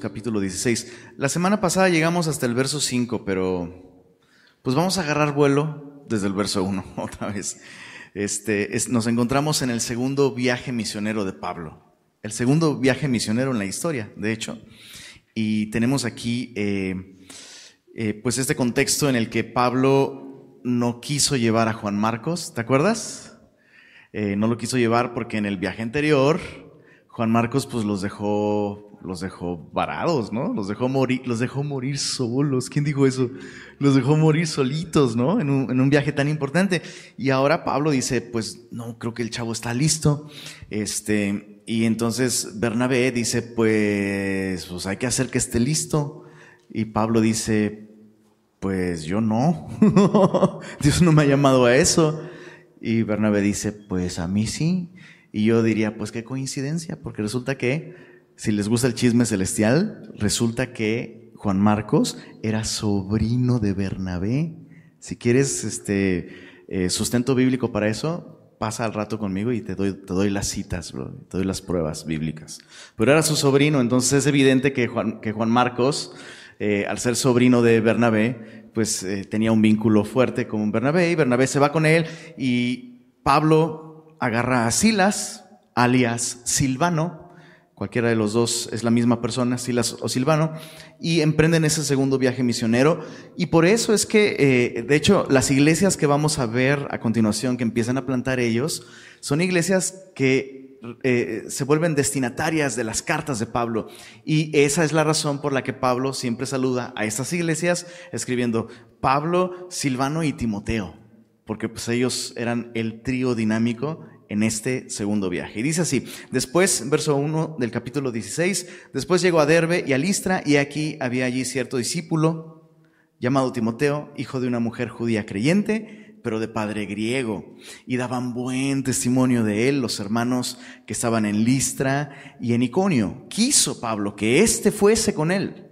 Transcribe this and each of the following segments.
Capítulo 16. La semana pasada llegamos hasta el verso 5, pero pues vamos a agarrar vuelo desde el verso 1 otra vez. Este, nos encontramos en el segundo viaje misionero de Pablo, el segundo viaje misionero en la historia, de hecho. Y tenemos aquí eh, eh, pues este contexto en el que Pablo no quiso llevar a Juan Marcos, ¿te acuerdas? Eh, no lo quiso llevar porque en el viaje anterior Juan Marcos pues los dejó, los dejó varados, ¿no? Los dejó morir, los dejó morir solos. ¿Quién dijo eso? Los dejó morir solitos, ¿no? En un, en un viaje tan importante. Y ahora Pablo dice, pues no, creo que el chavo está listo. Este, y entonces Bernabé dice, pues, pues hay que hacer que esté listo. Y Pablo dice, pues yo no. Dios no me ha llamado a eso. Y Bernabé dice, pues a mí sí. Y yo diría, pues qué coincidencia, porque resulta que, si les gusta el chisme celestial, resulta que Juan Marcos era sobrino de Bernabé. Si quieres este eh, sustento bíblico para eso, pasa al rato conmigo y te doy, te doy las citas, te doy las pruebas bíblicas. Pero era su sobrino, entonces es evidente que Juan, que Juan Marcos, eh, al ser sobrino de Bernabé, pues eh, tenía un vínculo fuerte con Bernabé y Bernabé se va con él y Pablo agarra a Silas, alias Silvano, cualquiera de los dos es la misma persona, Silas o Silvano, y emprenden ese segundo viaje misionero. Y por eso es que, eh, de hecho, las iglesias que vamos a ver a continuación, que empiezan a plantar ellos, son iglesias que eh, se vuelven destinatarias de las cartas de Pablo. Y esa es la razón por la que Pablo siempre saluda a estas iglesias escribiendo Pablo, Silvano y Timoteo porque pues ellos eran el trío dinámico en este segundo viaje. Y dice así, después, verso 1 del capítulo 16, después llegó a Derbe y a Listra, y aquí había allí cierto discípulo llamado Timoteo, hijo de una mujer judía creyente, pero de padre griego, y daban buen testimonio de él los hermanos que estaban en Listra y en Iconio. Quiso Pablo que éste fuese con él,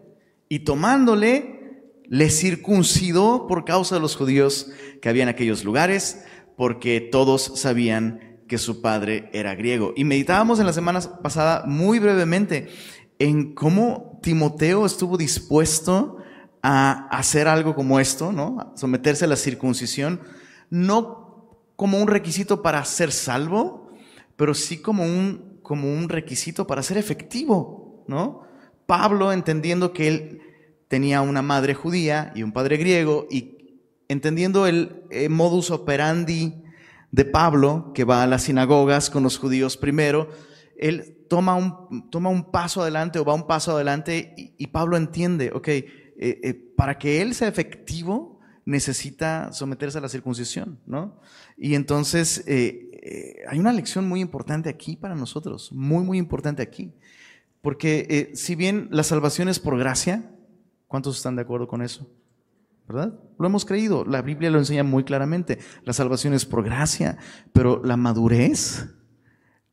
y tomándole, le circuncidó por causa de los judíos que había en aquellos lugares, porque todos sabían que su padre era griego. Y meditábamos en la semana pasada muy brevemente en cómo Timoteo estuvo dispuesto a hacer algo como esto, ¿no? Someterse a la circuncisión, no como un requisito para ser salvo, pero sí como un, como un requisito para ser efectivo, ¿no? Pablo, entendiendo que él tenía una madre judía y un padre griego y entendiendo el eh, modus operandi de Pablo, que va a las sinagogas con los judíos primero, él toma un, toma un paso adelante o va un paso adelante y, Pablo entiende, ok, eh, eh, para que él sea efectivo necesita someterse a la circuncisión, ¿no? Y entonces hay una lección muy importante aquí para nosotros, muy, muy importante aquí, porque si bien la salvación es por gracia, ¿Cuántos están de acuerdo con eso? ¿Verdad? Lo hemos creído, la Biblia lo enseña muy claramente. La salvación es por gracia, pero la madurez,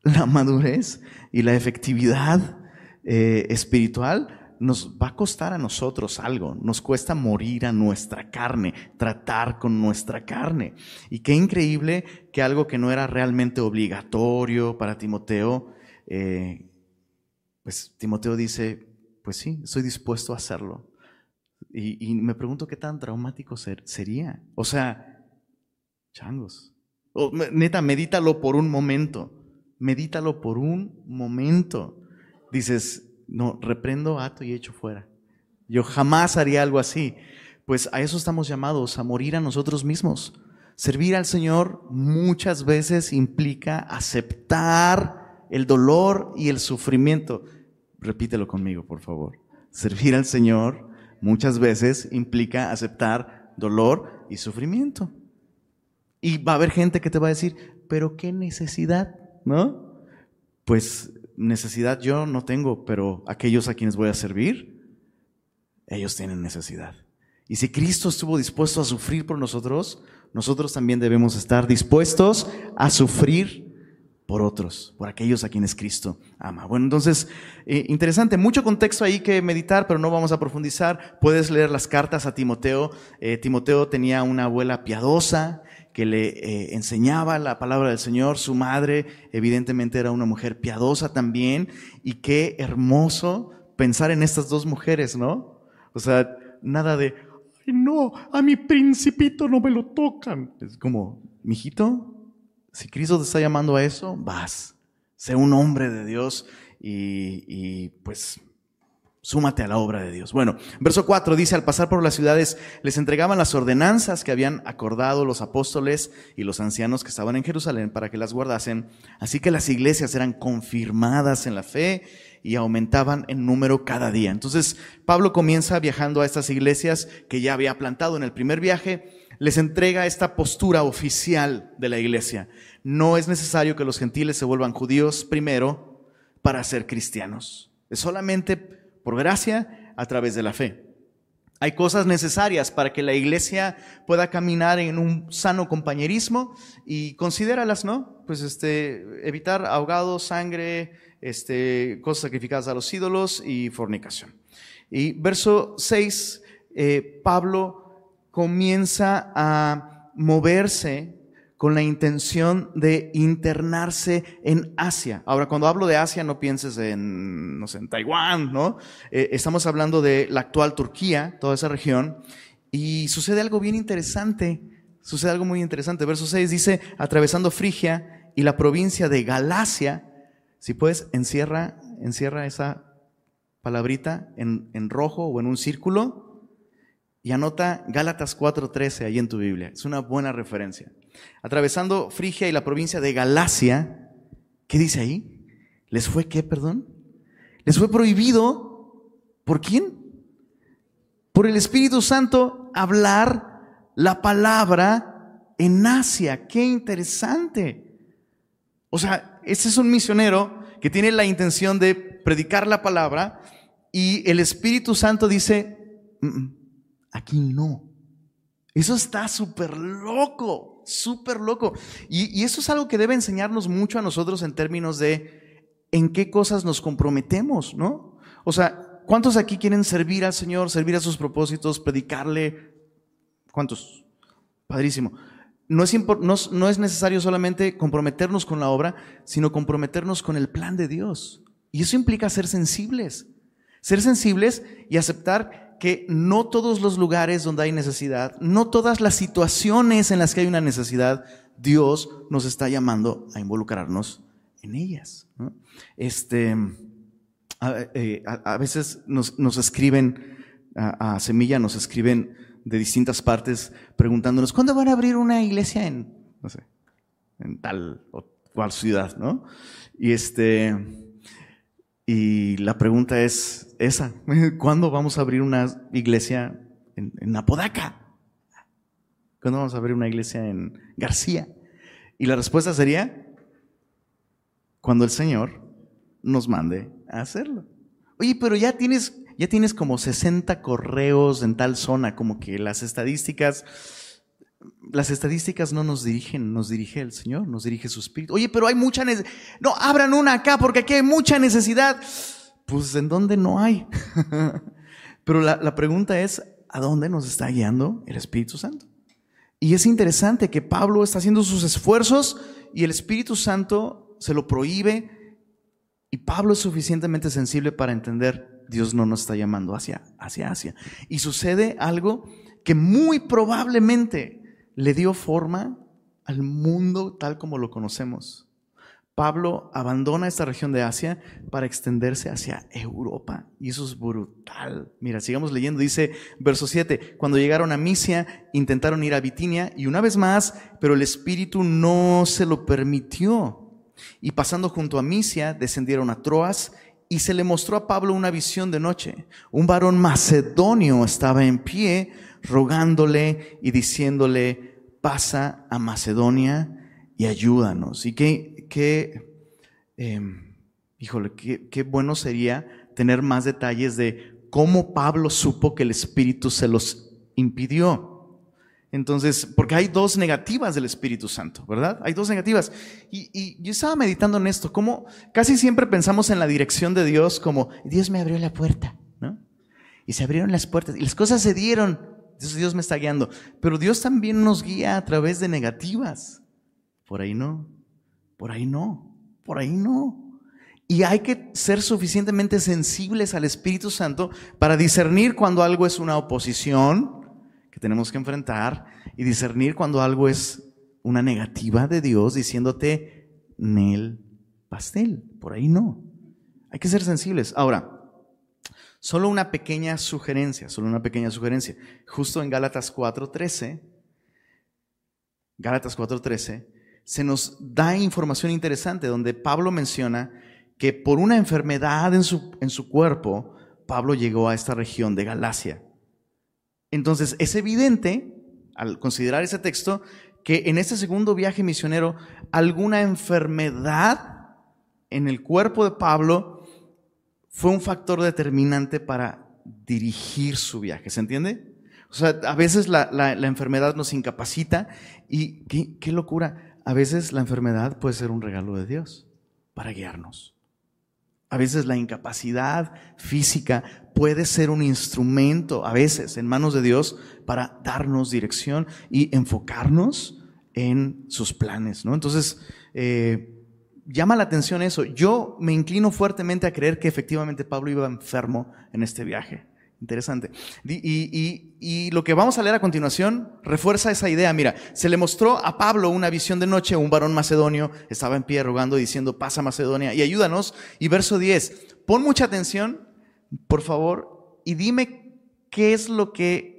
la madurez y la efectividad eh, espiritual nos va a costar a nosotros algo. Nos cuesta morir a nuestra carne, tratar con nuestra carne. Y qué increíble que algo que no era realmente obligatorio para Timoteo, eh, pues Timoteo dice, pues sí, estoy dispuesto a hacerlo. Y, me pregunto qué tan traumático sería. O sea, changos. neta, medítalo por un momento. Medítalo por un momento. Dices, no, reprendo, ato y echo fuera. Yo jamás haría algo así. Pues a eso estamos llamados, a morir a nosotros mismos. Servir al Señor muchas veces implica aceptar el dolor y el sufrimiento. Repítelo conmigo, por favor. Servir al Señor muchas veces implica aceptar dolor y sufrimiento. Y va a haber gente que te va a decir, pero qué necesidad, ¿no? Pues necesidad yo no tengo, pero aquellos a quienes voy a servir, ellos tienen necesidad. Y si Cristo estuvo dispuesto a sufrir por nosotros, nosotros también debemos estar dispuestos a sufrir por otros, por aquellos a quienes Cristo ama. Bueno, entonces, eh, interesante, mucho contexto ahí que meditar, pero no vamos a profundizar. Puedes leer las cartas a Timoteo. Eh, Timoteo tenía una abuela piadosa que le eh, enseñaba la palabra del Señor. Su madre, evidentemente, era una mujer piadosa también. Y qué hermoso pensar en estas dos mujeres, ¿no? O sea, nada de, Ay, no, a mi principito no me lo tocan. Es como, mijito, si Cristo te está llamando a eso, vas, sé un hombre de Dios y, y pues súmate a la obra de Dios. Bueno, verso 4 dice, al pasar por las ciudades les entregaban las ordenanzas que habían acordado los apóstoles y los ancianos que estaban en Jerusalén para que las guardasen. Así que las iglesias eran confirmadas en la fe y aumentaban en número cada día. Entonces, Pablo comienza viajando a estas iglesias que ya había plantado en el primer viaje, les entrega esta postura oficial de la iglesia. No es necesario que los gentiles se vuelvan judíos primero para ser cristianos. Es solamente por gracia a través de la fe. Hay cosas necesarias para que la iglesia pueda caminar en un sano compañerismo y considéralas, ¿no? Pues este, evitar ahogados, sangre, este, cosas sacrificadas a los ídolos y fornicación. Y verso 6, eh, Pablo comienza a moverse con la intención de internarse en Asia. Ahora, cuando hablo de Asia, no pienses en, no sé, Taiwán, ¿no? Eh, estamos hablando de la actual Turquía, toda esa región, y sucede algo bien interesante, sucede algo muy interesante. Verso 6 dice, atravesando Frigia y la provincia de Galacia, si puedes, encierra, encierra esa palabrita en, en rojo o en un círculo, y anota Gálatas 4:13 ahí en tu Biblia. Es una buena referencia. Atravesando Frigia y la provincia de Galacia, ¿qué dice ahí? ¿Les fue qué, perdón? Les fue prohibido, ¿por quién? Por el Espíritu Santo hablar la palabra en Asia. Qué interesante. O sea, este es un misionero que tiene la intención de predicar la palabra y el Espíritu Santo dice, mm, mm, Aquí no. Eso está súper loco, súper loco. Y, eso es algo que debe enseñarnos mucho a nosotros en términos de en qué cosas nos comprometemos, ¿no? O sea, ¿cuántos aquí quieren servir al Señor, servir a sus propósitos, predicarle? ¿Cuántos? Padrísimo. No es, no, no es necesario solamente comprometernos con la obra, sino comprometernos con el plan de Dios. Y eso implica ser sensibles. Ser sensibles y aceptar que no todos los lugares donde hay necesidad, no todas las situaciones en las que hay una necesidad, Dios nos está llamando a involucrarnos en ellas. Este, eh, a, veces nos, escriben, a, Semilla nos escriben de distintas partes preguntándonos, ¿cuándo van a abrir una iglesia en, no sé, en tal o cual ciudad? ¿no? Y este, y la pregunta es esa, ¿cuándo vamos a abrir una iglesia en, Apodaca? ¿Cuándo vamos a abrir una iglesia en García? Y la respuesta sería, cuando el Señor nos mande a hacerlo. Oye, pero ya tienes, ya tienes como 60 correos en tal zona, como que las estadísticas las estadísticas no nos dirigen, nos dirige el Señor, nos dirige su Espíritu. Oye, pero hay mucha necesidad. No, abran una acá porque aquí hay mucha necesidad. Pues en dónde no hay. pero la, la pregunta es, ¿a dónde nos está guiando el Espíritu Santo? Y es interesante que Pablo está haciendo sus esfuerzos y el Espíritu Santo se lo prohíbe y Pablo es suficientemente sensible para entender, Dios no nos está llamando hacia, hacia Asia. Y sucede algo que muy probablemente le dio forma al mundo tal como lo conocemos. Pablo abandona esta región de Asia para extenderse hacia Europa. Y eso es brutal. Mira, sigamos leyendo. Dice verso 7, cuando llegaron a Misia, intentaron ir a Bitinia y una vez más, pero el Espíritu no se lo permitió. Y pasando junto a Misia, descendieron a Troas y se le mostró a Pablo una visión de noche. Un varón macedonio estaba en pie rogándole y diciéndole, pasa a Macedonia y ayúdanos. Y qué, qué em, híjole, qué, qué bueno sería tener más detalles de cómo Pablo supo que el Espíritu se los impidió. Entonces, porque hay dos negativas del Espíritu Santo, ¿verdad? Hay dos negativas. Y, y, yo estaba meditando en esto, como casi siempre pensamos en la dirección de Dios como, Dios me abrió la puerta, ¿no? Y se abrieron las puertas y las cosas se dieron. Dios me está guiando. Pero Dios también nos guía a través de negativas. Por ahí no, por ahí no, por ahí no. Y hay que ser suficientemente sensibles al Espíritu Santo para discernir cuando algo es una oposición que tenemos que enfrentar y discernir cuando algo es una negativa de Dios diciéndote, Nel pastel, por ahí no. Hay que ser sensibles. Ahora, solo una pequeña sugerencia, solo una pequeña sugerencia. Justo en Gálatas 4.13, Gálatas 4.13, se nos da información interesante donde Pablo menciona que por una enfermedad en su, en su cuerpo, Pablo llegó a esta región de Galacia. Entonces, es evidente, al considerar ese texto, que en este segundo viaje misionero, alguna enfermedad en el cuerpo de Pablo fue un factor determinante para dirigir su viaje. ¿Se entiende? O sea, a veces la, enfermedad nos incapacita y qué, qué locura, a veces la enfermedad puede ser un regalo de Dios para guiarnos. A veces la incapacidad física puede ser un instrumento, a veces, en manos de Dios para darnos dirección y enfocarnos en sus planes, ¿no? Entonces, eh, llama la atención eso. Yo me inclino fuertemente a creer que efectivamente Pablo iba enfermo en este viaje. Interesante. Y, lo que vamos a leer a continuación refuerza esa idea. Mira, se le mostró a Pablo una visión de noche, un varón macedonio estaba en pie rogando diciendo, pasa Macedonia y ayúdanos. Y verso 10, pon mucha atención, por favor, y dime qué es lo que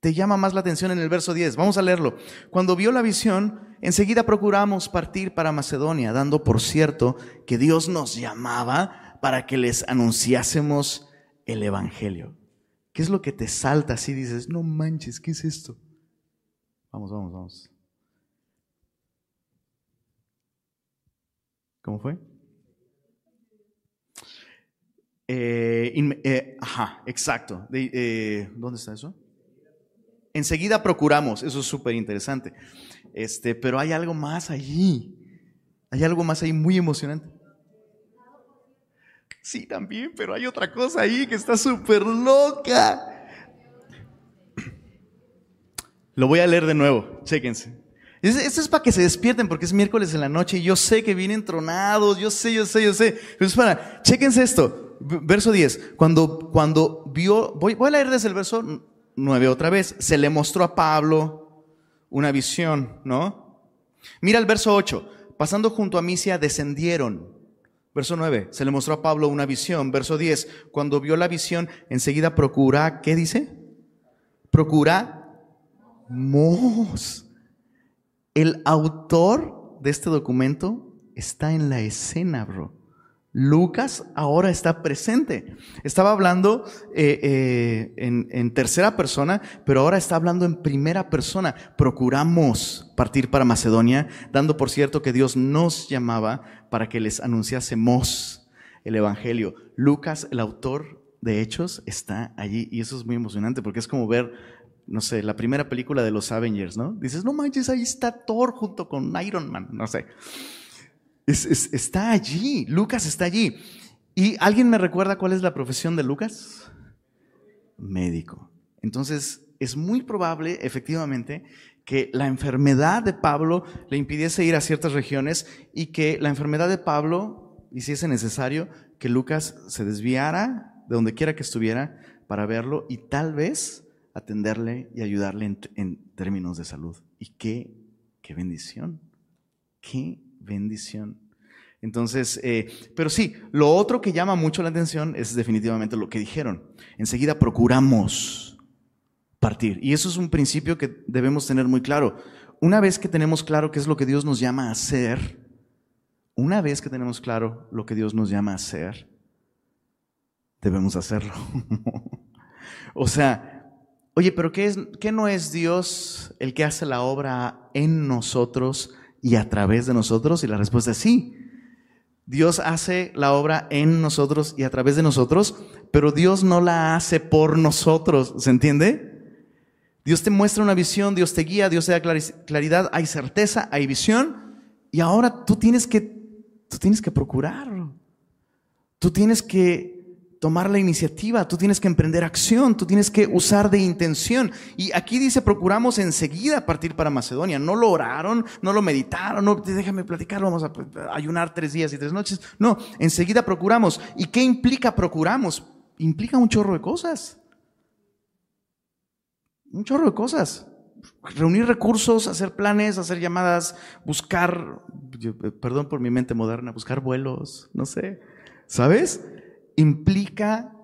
te llama más la atención en el verso 10. Vamos a leerlo. Cuando vio la visión, enseguida procuramos partir para Macedonia, dando por cierto que Dios nos llamaba para que les anunciásemos el Evangelio. ¿Qué es lo que te salta así? Dices, no manches, ¿qué es esto? Vamos, vamos, vamos. ¿Cómo fue? Eh, eh, ajá, exacto. Eh, ¿Dónde está eso? Enseguida procuramos, eso es súper interesante. Este, pero hay algo más allí. Hay algo más ahí muy emocionante. Sí, también, pero hay otra cosa ahí que está súper loca. Lo voy a leer de nuevo, chéquense. Esto es para que se despierten porque es miércoles en la noche y yo sé que vienen tronados, yo sé, yo sé, yo sé. Pero es para, chéquense esto, verso 10. Cuando, cuando vio, voy, voy a leer desde el verso 9 otra vez, se le mostró a Pablo una visión, ¿no? Mira el verso 8, pasando junto a Misia descendieron Verso 9, se le mostró a Pablo una visión. Verso 10, cuando vio la visión, enseguida procura, ¿qué dice? Procura mos. El autor de este documento está en la escena, bro. Lucas ahora está presente. Estaba hablando eh, eh, en, en, tercera persona, pero ahora está hablando en primera persona. Procuramos partir para Macedonia, dando por cierto que Dios nos llamaba para que les anunciásemos el Evangelio. Lucas, el autor de Hechos, está allí y eso es muy emocionante porque es como ver, no sé, la primera película de los Avengers, ¿no? Dices, no manches, ahí está Thor junto con Iron Man, no sé está allí, Lucas está allí. ¿Y alguien me recuerda cuál es la profesión de Lucas? Médico. Entonces, es muy probable, efectivamente, que la enfermedad de Pablo le impidiese ir a ciertas regiones y que la enfermedad de Pablo hiciese necesario que Lucas se desviara de donde quiera que estuviera para verlo y tal vez atenderle y ayudarle en, en términos de salud. Y qué, qué bendición, qué bendición. Entonces, eh, pero sí, lo otro que llama mucho la atención es definitivamente lo que dijeron. Enseguida procuramos partir. Y eso es un principio que debemos tener muy claro. Una vez que tenemos claro qué es lo que Dios nos llama a hacer, una vez que tenemos claro lo que Dios nos llama a hacer, debemos hacerlo. o sea, oye, pero ¿qué, es, ¿qué no es Dios el que hace la obra en nosotros? Y a través de nosotros? Y la respuesta es sí. Dios hace la obra en nosotros y a través de nosotros, pero Dios no la hace por nosotros, ¿se entiende? Dios te muestra una visión, Dios te guía, Dios te da claridad, hay certeza, hay visión, y ahora tú tienes que, tú tienes que procurarlo. Tú tienes que tomar la iniciativa, tú tienes que emprender acción, tú tienes que usar de intención. Y aquí dice, procuramos enseguida partir para Macedonia. No lo oraron, no lo meditaron, no, déjame platicar, vamos a ayunar tres días y tres noches. No, enseguida procuramos. ¿Y qué implica procuramos? Implica un chorro de cosas. Un chorro de cosas reunir recursos, hacer planes, hacer llamadas, buscar, eh, perdón por mi mente moderna, buscar vuelos, no sé, ¿sabes? Implica,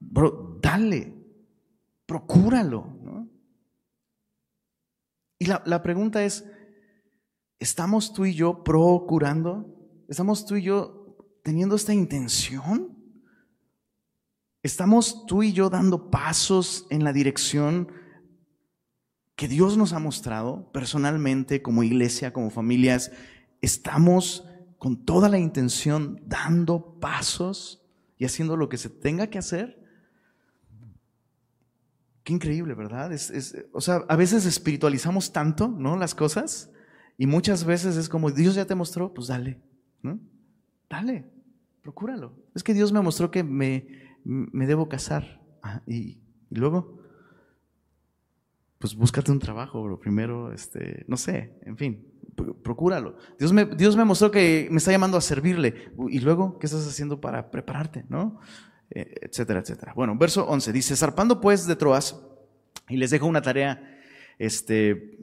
bro, dale, procúralo. ¿no? Y la, la pregunta es, ¿estamos tú y yo procurando? ¿Estamos tú y yo teniendo esta intención? ¿Estamos tú y yo dando pasos en la dirección que Dios nos ha mostrado personalmente, como iglesia, como familias, estamos con toda la intención dando pasos y haciendo lo que se tenga que hacer. Qué increíble, ¿verdad? Es, o sea, a veces espiritualizamos tanto, ¿no? Las cosas y muchas veces es como, Dios ya te mostró, pues dale, ¿no? Dale, procúralo. Es que Dios me mostró que me, me debo casar. y, y luego, pues búscate un trabajo, bro. Primero, este, no sé, en fin, procúralo. Dios me, Dios me mostró que me está llamando a servirle. Y luego, ¿qué estás haciendo para prepararte? ¿No? Eh, etcétera, etcétera. Bueno, verso 11 dice, zarpando pues de Troas, y les dejo una tarea, este,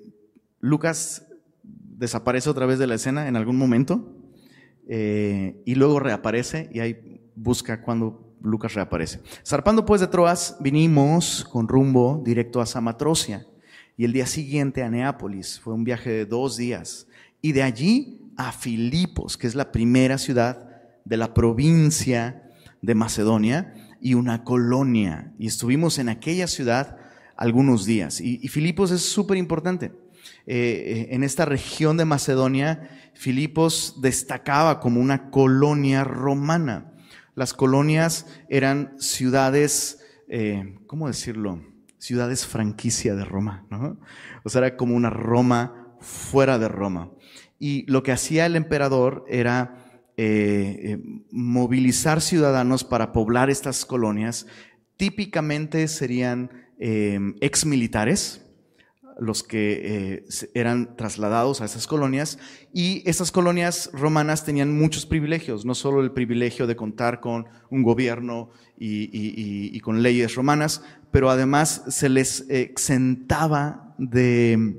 Lucas desaparece otra vez de la escena en algún momento, eh, y luego reaparece, y ahí busca cuando Lucas reaparece. Zarpando pues de Troas, vinimos con rumbo directo a Samatrocia y el día siguiente a Neápolis. Fue un viaje de dos días. Y de allí a Filipos, que es la primera ciudad de la provincia de Macedonia y una colonia. Y estuvimos en aquella ciudad algunos días. Y, Filipos es súper importante. Eh, eh, en esta región de Macedonia, Filipos destacaba como una colonia romana. Las colonias eran ciudades, eh, ¿cómo decirlo? Ciudades franquicia de Roma, ¿no? O sea, era como una Roma fuera de Roma. Y lo que hacía el emperador era eh, eh, movilizar ciudadanos para poblar estas colonias. Típicamente serían eh, ex militares, los que eran trasladados a esas colonias y esas colonias romanas tenían muchos privilegios, no solo el privilegio de contar con un gobierno y con leyes romanas, pero además se les exentaba de,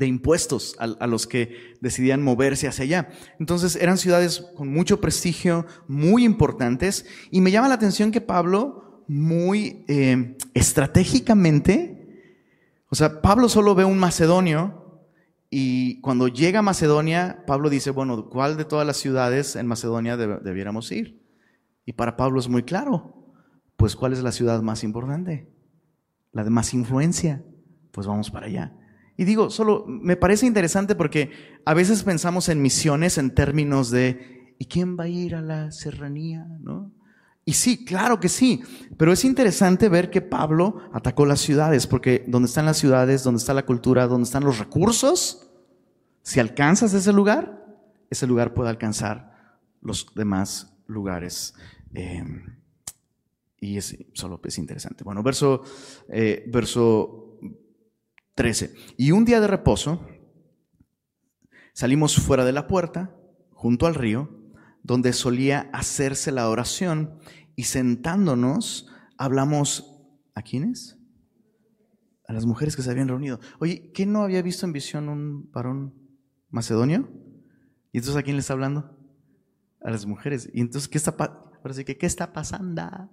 impuestos a, los que decidían moverse hacia allá. Entonces eran ciudades con mucho prestigio, muy importantes, y me llama la atención que Pablo, muy eh, estratégicamente, o sea, Pablo solo ve un macedonio, y cuando llega a Macedonia, Pablo dice, bueno, ¿cuál de todas las ciudades en Macedonia debiéramos ir? Y para Pablo es muy claro, pues ¿cuál es la ciudad más importante? La de más influencia. Pues vamos para allá. Y digo, solo me parece interesante porque a veces pensamos en misiones en términos de ¿y quién va a ir a la serranía? ¿No? Y sí, claro que sí, pero es interesante ver que Pablo atacó las ciudades, porque donde están las ciudades, donde está la cultura, donde están los recursos, si alcanzas ese lugar, ese lugar puede alcanzar los demás lugares. Eh, y es solo es interesante. Bueno, verso, eh, verso 13. Y un día de reposo salimos fuera de la puerta, junto al río, donde solía hacerse la oración, y sentándonos hablamos a quiénes? A las mujeres que se habían reunido. Oye, ¿qué no había visto en visión un varón macedonio? ¿Y entonces a quién le está hablando? A las mujeres. ¿Y entonces qué está, Ahora que, ¿qué está pasando?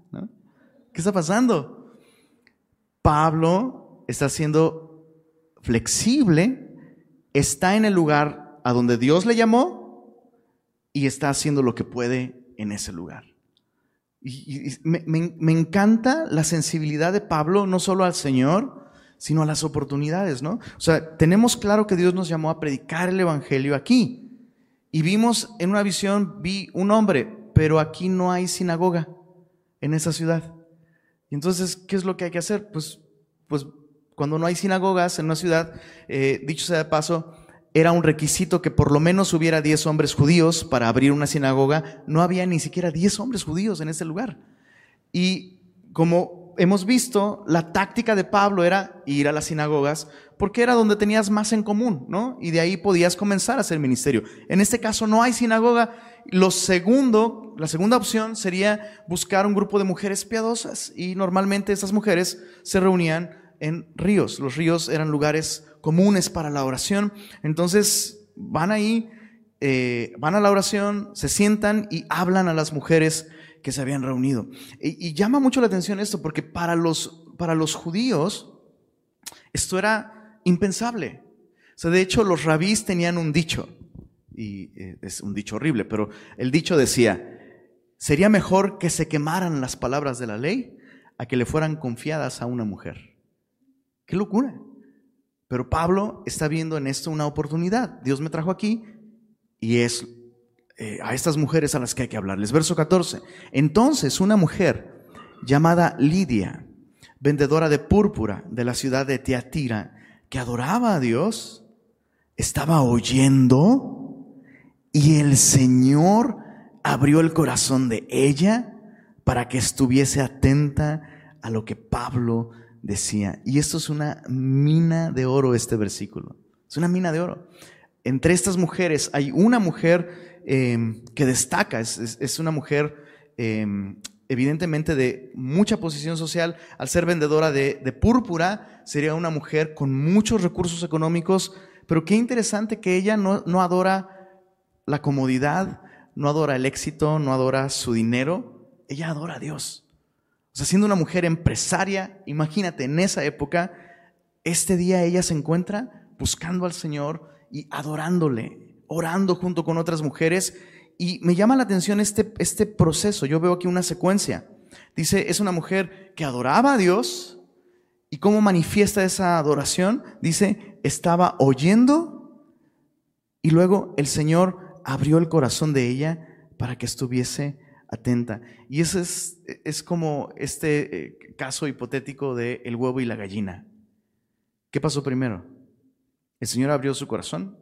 ¿Qué está pasando? Pablo está siendo flexible, está en el lugar a donde Dios le llamó y está haciendo lo que puede en ese lugar. Y, me, me, encanta la sensibilidad de Pablo, no solo al Señor, sino a las oportunidades, ¿no? O sea, tenemos claro que Dios nos llamó a predicar el Evangelio aquí. Y vimos en una visión, vi un hombre pero aquí no hay sinagoga en esa ciudad. Entonces, ¿qué es lo que hay que hacer? Pues, pues cuando no hay sinagogas en una ciudad, eh, dicho sea de paso, era un requisito que por lo menos hubiera 10 hombres judíos para abrir una sinagoga. No había ni siquiera 10 hombres judíos en ese lugar. Y como hemos visto, la táctica de Pablo era ir a las sinagogas porque era donde tenías más en común, ¿no? Y de ahí podías comenzar a hacer ministerio. En este caso no hay sinagoga. Lo segundo, la segunda opción sería buscar un grupo de mujeres piadosas y normalmente esas mujeres se reunían en ríos. Los ríos eran lugares comunes para la oración. Entonces van ahí, eh, van a la oración, se sientan y hablan a las mujeres que se habían reunido. Y, y llama mucho la atención esto porque para los, para los judíos esto era impensable. O sea, de hecho, los rabís tenían un dicho, y eh, es un dicho horrible, pero el dicho decía, sería mejor que se quemaran las palabras de la ley a que le fueran confiadas a una mujer. ¡Qué locura! Pero Pablo está viendo en esto una oportunidad. Dios me trajo aquí y es eh, a estas mujeres a las que hay que hablarles. Verso 14. Entonces una mujer llamada Lidia, vendedora de púrpura de la ciudad de Teatira, que adoraba a Dios, estaba oyendo y el Señor abrió el corazón de ella para que estuviese atenta a lo que Pablo decía. Y esto es una mina de oro, este versículo. Es una mina de oro. Entre estas mujeres hay una mujer eh, que destaca, es, una mujer eh, evidentemente de mucha posición social, al ser vendedora de, púrpura, sería una mujer con muchos recursos económicos, pero qué interesante que ella no, no adora la comodidad, no adora el éxito, no adora su dinero, ella adora a Dios. O sea, siendo una mujer empresaria, imagínate, en esa época, este día ella se encuentra buscando al Señor y adorándole, orando junto con otras mujeres y me llama la atención este, este proceso. Yo veo aquí una secuencia. Dice, es una mujer que adoraba a Dios. ¿Y cómo manifiesta esa adoración? Dice, estaba oyendo y luego el Señor abrió el corazón de ella para que estuviese atenta. Y ese es, es como este eh, caso hipotético de el huevo y la gallina. ¿Qué pasó primero? ¿El Señor abrió su corazón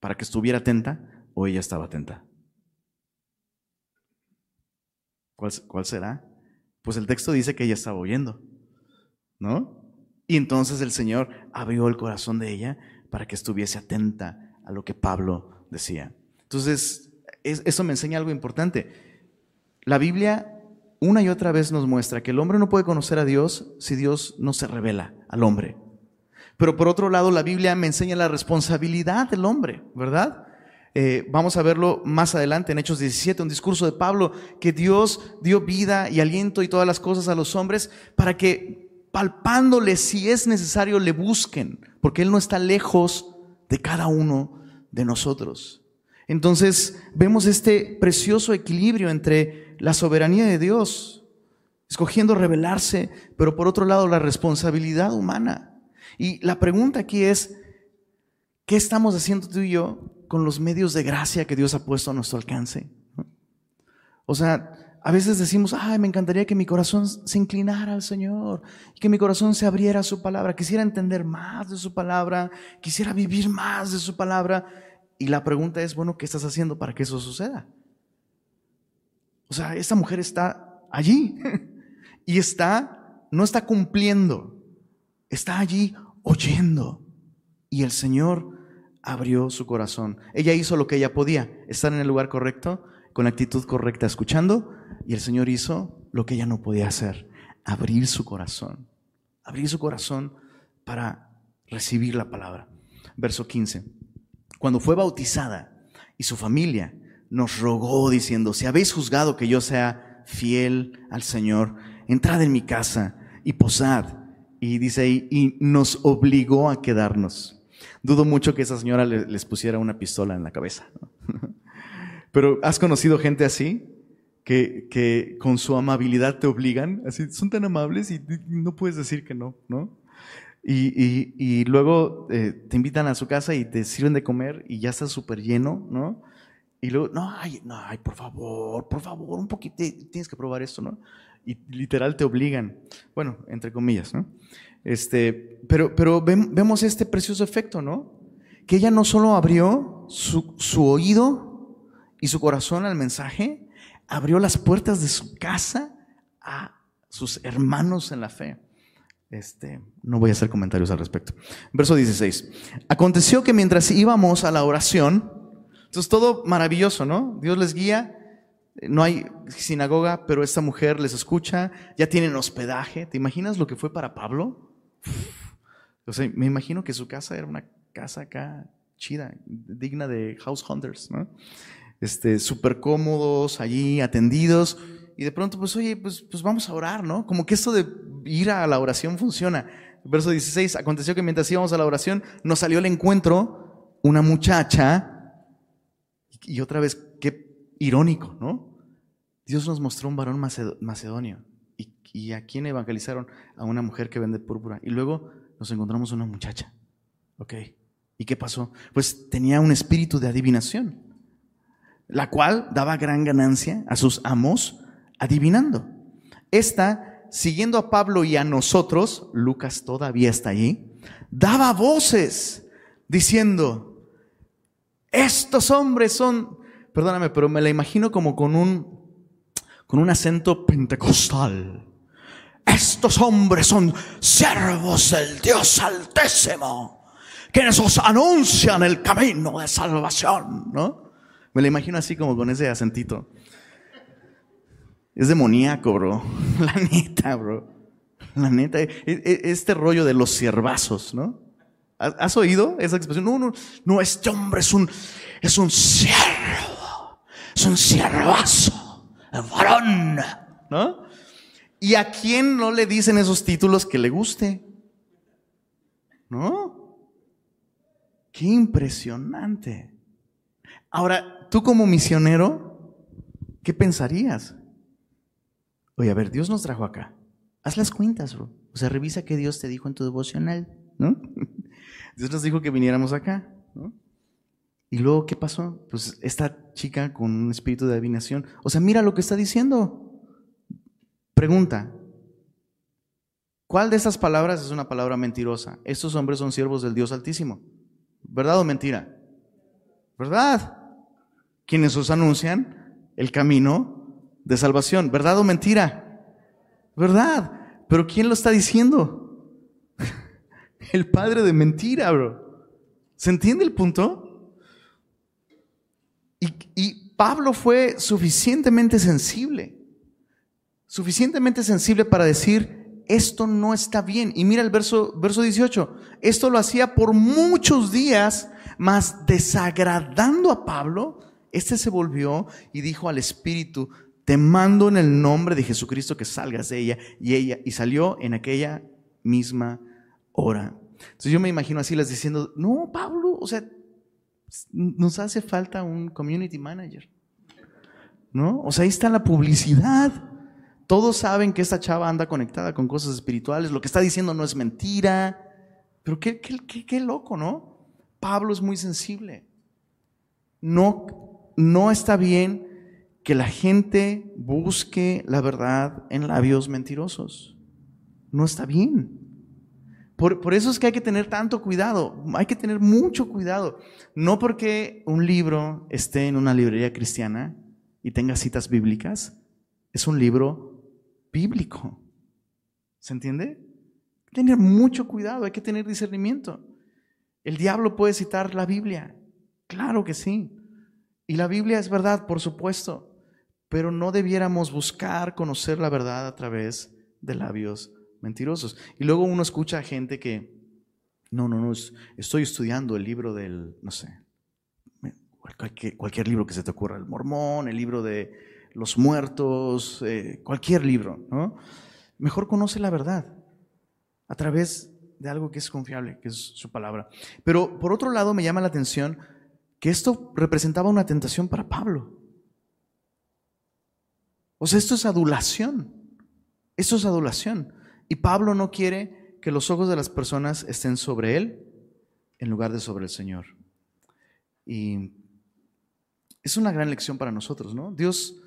para que estuviera atenta o ella estaba atenta? ¿Cuál, será? Pues el texto dice que ella estaba oyendo, ¿no? Y entonces el Señor abrió el corazón de ella para que estuviese atenta a lo que Pablo decía. Entonces, eso me enseña algo importante. La Biblia una y otra vez nos muestra que el hombre no puede conocer a Dios si Dios no se revela al hombre. Pero por otro lado, la Biblia me enseña la responsabilidad del hombre, ¿verdad? Eh, vamos a verlo más adelante en Hechos 17, un discurso de Pablo, que Dios dio vida y aliento y todas las cosas a los hombres para que palpándole si es necesario le busquen, porque Él no está lejos de cada uno de nosotros. Entonces vemos este precioso equilibrio entre la soberanía de Dios, escogiendo revelarse, pero por otro lado la responsabilidad humana. Y la pregunta aquí es, ¿qué estamos haciendo tú y yo con los medios de gracia que Dios ha puesto a nuestro alcance. O sea, a veces decimos, ay, me encantaría que mi corazón se inclinara al Señor, que mi corazón se abriera a su palabra, quisiera entender más de su palabra, quisiera vivir más de su palabra. Y la pregunta es, bueno, ¿qué estás haciendo para que eso suceda? O sea, esta mujer está allí y está, no está cumpliendo, está allí oyendo. Y el Señor abrió su corazón. Ella hizo lo que ella podía, estar en el lugar correcto, con la actitud correcta, escuchando, y el Señor hizo lo que ella no podía hacer, abrir su corazón, abrir su corazón para recibir la palabra. Verso 15. Cuando fue bautizada y su familia nos rogó diciendo, si habéis juzgado que yo sea fiel al Señor, entrad en mi casa y posad. Y dice ahí, y nos obligó a quedarnos. Dudo mucho que esa señora les pusiera una pistola en la cabeza. Pero ¿has conocido gente así? Que, que, con su amabilidad te obligan, así, son tan amables y no puedes decir que no, ¿no? Y, y, y luego eh, te invitan a su casa y te sirven de comer y ya estás súper lleno, ¿no? Y luego, no, ay, no, ay, por favor, por favor, un poquito, tienes que probar esto, ¿no? Y literal te obligan, bueno, entre comillas, ¿no? Este, pero pero vemos este precioso efecto, ¿no? Que ella no solo abrió su, su oído y su corazón al mensaje, abrió las puertas de su casa a sus hermanos en la fe. Este, no voy a hacer comentarios al respecto. Verso 16. Aconteció que mientras íbamos a la oración, entonces todo maravilloso, ¿no? Dios les guía, no hay sinagoga, pero esta mujer les escucha, ya tienen hospedaje. ¿Te imaginas lo que fue para Pablo? O sea, me imagino que su casa era una casa acá chida, digna de house hunters, ¿no? Este, súper cómodos allí, atendidos. Y de pronto, pues, oye, pues, pues vamos a orar, ¿no? Como que esto de ir a la oración funciona. Verso 16, aconteció que mientras íbamos a la oración, nos salió al encuentro una muchacha, y otra vez, qué irónico, ¿no? Dios nos mostró un varón macedonio. ¿Y, y a quién evangelizaron? A una mujer que vende púrpura. Y luego nos encontramos una muchacha. Ok. ¿Y qué pasó? Pues tenía un espíritu de adivinación, la cual daba gran ganancia a sus amos adivinando. Esta, siguiendo a Pablo y a nosotros, Lucas todavía está allí, daba voces diciendo, estos hombres son, perdóname, pero me la imagino como con un, con un acento pentecostal. Estos hombres son siervos del Dios Altísimo, quienes os anuncian el camino de salvación, ¿no? Me la imagino así como con ese acentito. Es demoníaco, bro. La neta, bro. La neta. E, e, este rollo de los siervazos, ¿no? ¿Has oído esa expresión? No, no, no, este hombre es un, es un siervo. Es un siervazo. El varón. ¿No? ¿Y a quién no le dicen esos títulos que le guste? ¿No? Qué impresionante. Ahora, tú como misionero, ¿qué pensarías? Oye, a ver, Dios nos trajo acá. Haz las cuentas, bro. O sea, revisa qué Dios te dijo en tu devocional, ¿no? Dios nos dijo que viniéramos acá. Y luego, ¿qué pasó? Pues esta chica con un espíritu de adivinación. O sea, mira lo que está diciendo. Pregunta, ¿cuál de estas palabras es una palabra mentirosa? Estos hombres son siervos del Dios Altísimo. ¿Verdad o mentira? ¿Verdad? Quienes os anuncian el camino de salvación. ¿Verdad o mentira? ¿Verdad? Pero ¿quién lo está diciendo? El padre de mentira, bro. ¿Se entiende el punto? Y, Pablo fue suficientemente sensible, suficientemente sensible para decir, esto no está bien. Y mira el verso, verso 18, esto lo hacía por muchos días, mas desagradando a Pablo, este se volvió y dijo al Espíritu, te mando en el nombre de Jesucristo que salgas de ella. Y ella, y salió en aquella misma hora. Entonces yo me imagino así las diciendo, no, Pablo, o sea, nos hace falta un community manager. ¿No? O sea, ahí está la publicidad. Todos saben que esta chava anda conectada con cosas espirituales. Lo que está diciendo no es mentira. Pero qué, qué, qué, qué loco, ¿no? Pablo es muy sensible. No, no está bien que la gente busque la verdad en labios mentirosos. No está bien. Por, por, eso es que hay que tener tanto cuidado, hay que tener mucho cuidado. No porque un libro esté en una librería cristiana y tenga citas bíblicas, es un libro bíblico. ¿Se entiende? Hay que tener mucho cuidado, hay que tener discernimiento. El diablo puede citar la Biblia, claro que sí. Y la Biblia es verdad, por supuesto pero no debiéramos buscar conocer la verdad a través de labios mentirosos. Y luego uno escucha a gente que, no, no, no, estoy estudiando el libro del, no sé, cualquier, libro que se te ocurra, el mormón, el libro de los muertos, eh, cualquier libro, ¿no? Mejor conoce la verdad a través de algo que es confiable, que es su palabra. Pero por otro lado me llama la atención que esto representaba una tentación para Pablo. O sea, esto es adulación. Esto es adulación. Y Pablo no quiere que los ojos de las personas estén sobre él en lugar de sobre el Señor. Y es una gran lección para nosotros, ¿no? Dios,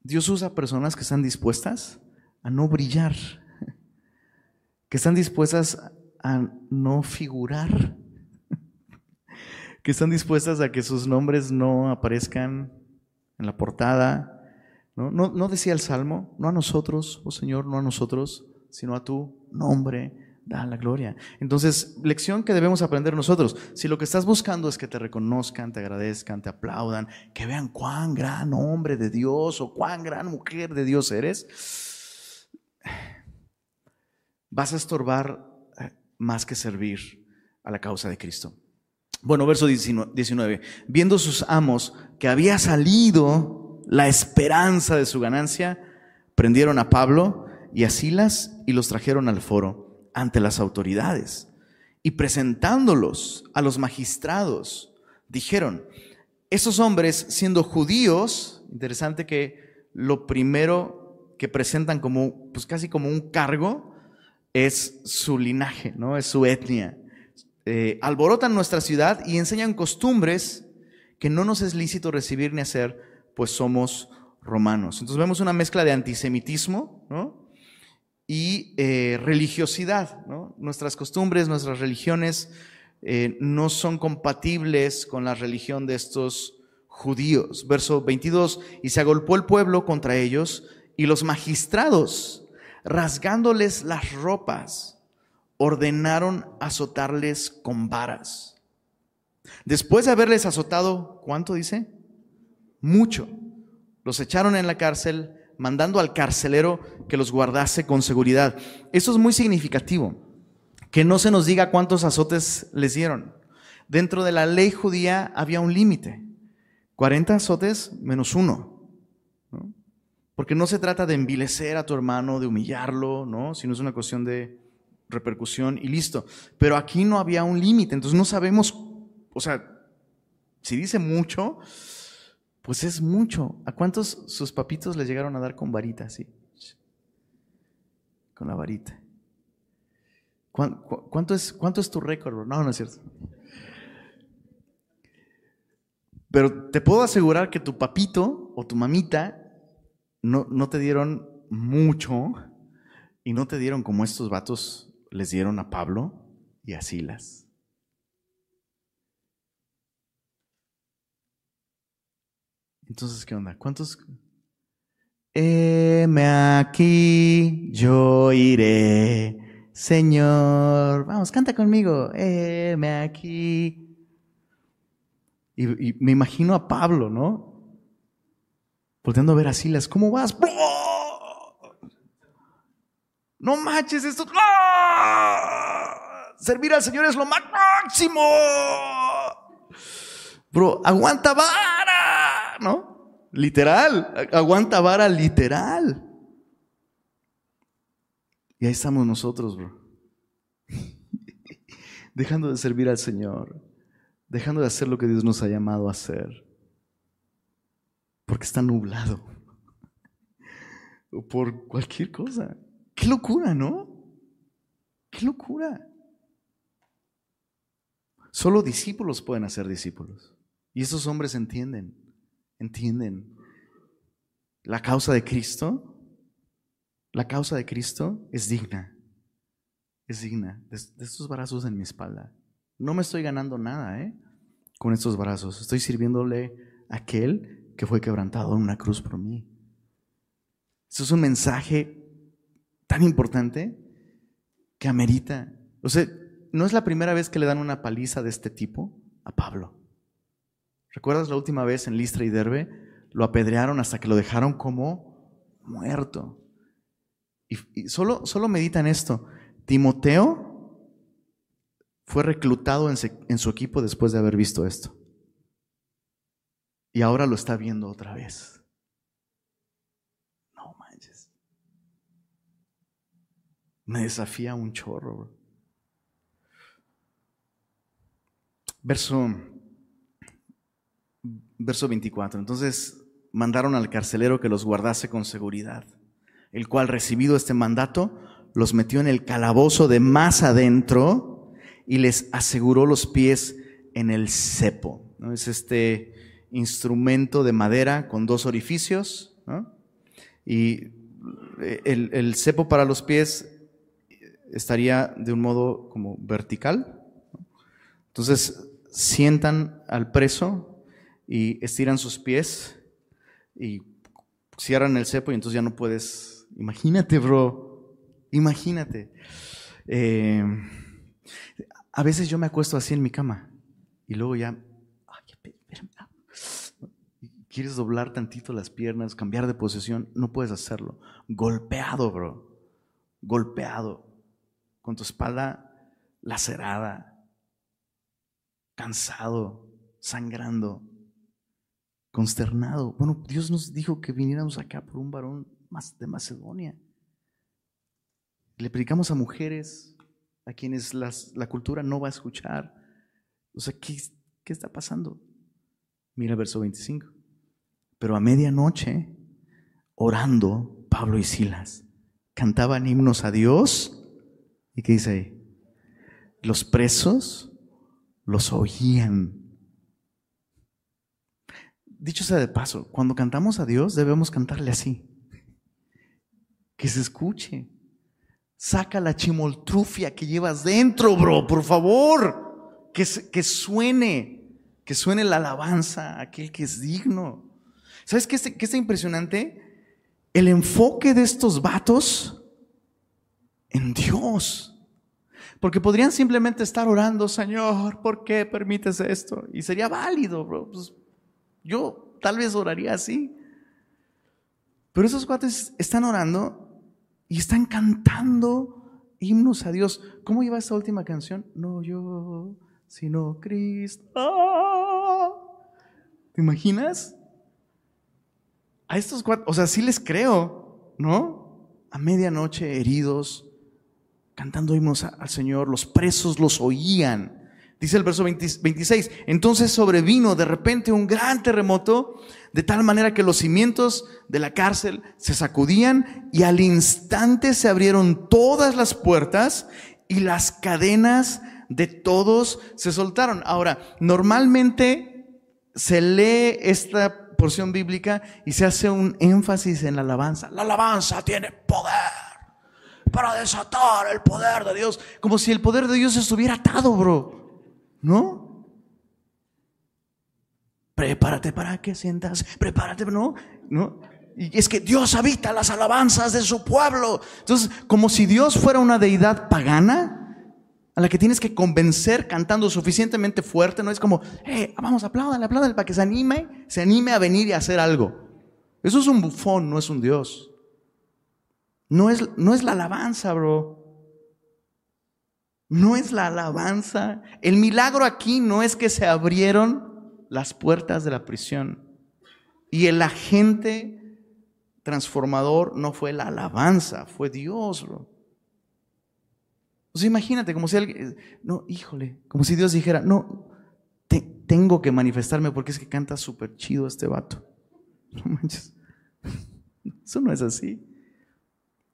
Dios usa personas que están dispuestas a no brillar, que están dispuestas a no figurar, que están dispuestas a que sus nombres no aparezcan en la portada, ¿No? ¿No, decía el Salmo, no a nosotros, oh Señor, no a nosotros, sino a tu nombre da la gloria. Entonces, lección que debemos aprender nosotros. Si lo que estás buscando es que te reconozcan, te agradezcan, te aplaudan, que vean cuán gran hombre de Dios o cuán gran mujer de Dios eres, vas a estorbar eh, más que servir a la causa de Cristo. Bueno, verso 19. Viendo sus amos que había salido la esperanza de su ganancia, prendieron a Pablo y a Silas y los trajeron al foro ante las autoridades y presentándolos a los magistrados, dijeron, esos hombres siendo judíos, interesante que lo primero que presentan como, pues casi como un cargo, es su linaje, ¿no? Es su etnia. Eh, alborotan nuestra ciudad y enseñan costumbres que no nos es lícito recibir ni hacer, pues somos romanos. Entonces vemos una mezcla de antisemitismo, y eh, religiosidad. Nuestras costumbres, nuestras religiones eh, no son compatibles con la religión de estos judíos. Verso 22, y se agolpó el pueblo contra ellos y los magistrados, rasgándoles las ropas, ordenaron azotarles con varas. Después de haberles azotado, ¿cuánto dice? Mucho. Los echaron en la cárcel mandando al carcelero que los guardase con seguridad. Esto es muy significativo, que no se nos diga cuántos azotes les dieron. Dentro de la ley judía había un límite, 40 azotes menos uno. Porque no se trata de envilecer a tu hermano, de humillarlo, ¿no? sino es una cuestión de repercusión y listo. Pero aquí no había un límite, entonces no sabemos, o sea, si dice mucho, pues es mucho. ¿A cuántos sus papitos les llegaron a dar con varita así? Con la varita. ¿Cuánto es, cuánto es tu récord? No, no es cierto. Pero te puedo asegurar que tu papito o tu mamita no, no te dieron mucho y no te dieron como estos vatos les dieron a Pablo y a Silas. Entonces, ¿qué onda? ¿Cuántos? Heme aquí, yo iré, Señor. Vamos, canta conmigo. Heme aquí. Y, me imagino a Pablo, ¿no? Volteando a ver a Silas, ¿cómo vas? No manches, esto. Servir al Señor es lo máximo. Bro, aguanta ¿no? Literal, aguanta vara literal. Y ahí estamos nosotros, bro. dejando de servir al Señor, dejando de hacer lo que Dios nos ha llamado a hacer. Porque está nublado. o por cualquier cosa. Qué locura, ¿no? Qué locura. Solo discípulos pueden hacer discípulos. Y esos hombres entienden, entienden la causa de Cristo. La causa de Cristo es digna, es digna de, estos brazos en mi espalda. No me estoy ganando nada ¿eh? con estos brazos. Estoy sirviéndole a aquel que fue quebrantado en una cruz por mí. Eso es un mensaje tan importante que amerita. O sea, no es la primera vez que le dan una paliza de este tipo a Pablo. ¿Recuerdas la última vez en Listra y Derbe? Lo apedrearon hasta que lo dejaron como muerto. Y, solo, solo medita en esto. Timoteo fue reclutado en, en su equipo después de haber visto esto. Y ahora lo está viendo otra vez. No manches. Me desafía un chorro. Verso Verso 24. Entonces mandaron al carcelero que los guardase con seguridad, el cual recibido este mandato, los metió en el calabozo de más adentro y les aseguró los pies en el cepo. ¿no? Es este instrumento de madera con dos orificios. Y el, el, cepo para los pies estaría de un modo como vertical. Entonces sientan al preso y estiran sus pies y cierran el cepo y entonces ya no puedes. Imagínate, bro. Imagínate. Eh, a veces yo me acuesto así en mi cama y luego ya. Quieres doblar tantito las piernas, cambiar de posición, no puedes hacerlo. Golpeado, bro. Golpeado. Con tu espalda lacerada, cansado, sangrando, consternado. Bueno, Dios nos dijo que viniéramos acá por un varón más de Macedonia. Le predicamos a mujeres a quienes la cultura no va a escuchar. O sea, ¿qué, ¿qué está pasando? Mira el verso 25. Pero a medianoche, orando, Pablo y Silas cantaban himnos a Dios. ¿Y qué dice ahí? Los presos los oían. Dicho sea de paso, cuando cantamos a Dios debemos cantarle así. Que se escuche. Saca la chimoltrufia que llevas dentro, bro, por favor. Que, que suene, que suene la alabanza a aquel que es digno. ¿Sabes qué, qué está impresionante? El enfoque de estos vatos en Dios. Porque podrían simplemente estar orando, Señor, ¿por qué permites esto? Y sería válido, bro. Pues, yo tal vez oraría así. Pero esos cuates están orando y están cantando himnos a Dios. ¿Cómo iba esta última canción? No yo, sino Cristo. ¿Te imaginas? A estos cuatro, o sea, sí les creo, ¿no? A medianoche heridos, cantando himnos al Señor, los presos los oían. Dice el verso 26, entonces sobrevino de repente un gran terremoto, de tal manera que los cimientos de la cárcel se sacudían y al instante se abrieron todas las puertas y las cadenas de todos se soltaron. Ahora, normalmente se lee esta porción bíblica y se hace un énfasis en la alabanza. La alabanza tiene poder para desatar el poder de Dios, como si el poder de Dios estuviera atado, bro. ¿No? Prepárate para que sientas, prepárate, ¿no? ¿No? Y es que Dios habita las alabanzas de su pueblo. Entonces, como si Dios fuera una deidad pagana, a la que tienes que convencer cantando suficientemente fuerte, no es como, eh, vamos, apláudale, apláudale para que se anime, se anime a venir y a hacer algo. Eso es un bufón, no es un Dios. No es, no es la alabanza, bro. No es la alabanza. El milagro aquí no es que se abrieron las puertas de la prisión. Y el agente transformador no fue la alabanza, fue Dios. O sea, imagínate, como si alguien, no, híjole, como si Dios dijera, no, tengo que manifestarme porque es que canta súper chido este vato. No manches. Eso no es así.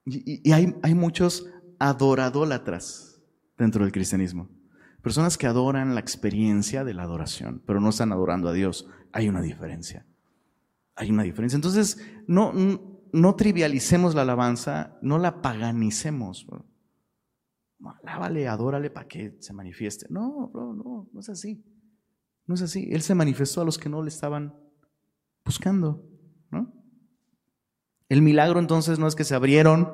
Y, hay, hay muchos adoradólatras dentro del cristianismo. Personas que adoran la experiencia de la adoración, pero no están adorando a Dios. Hay una diferencia. Hay una diferencia. Entonces, no, no, trivialicemos la alabanza, no la paganicemos. Alábale, adórale para que se manifieste. No, no, no, no es así. No es así. Él se manifestó a los que no le estaban buscando, ¿no? El milagro entonces no es que se abrieron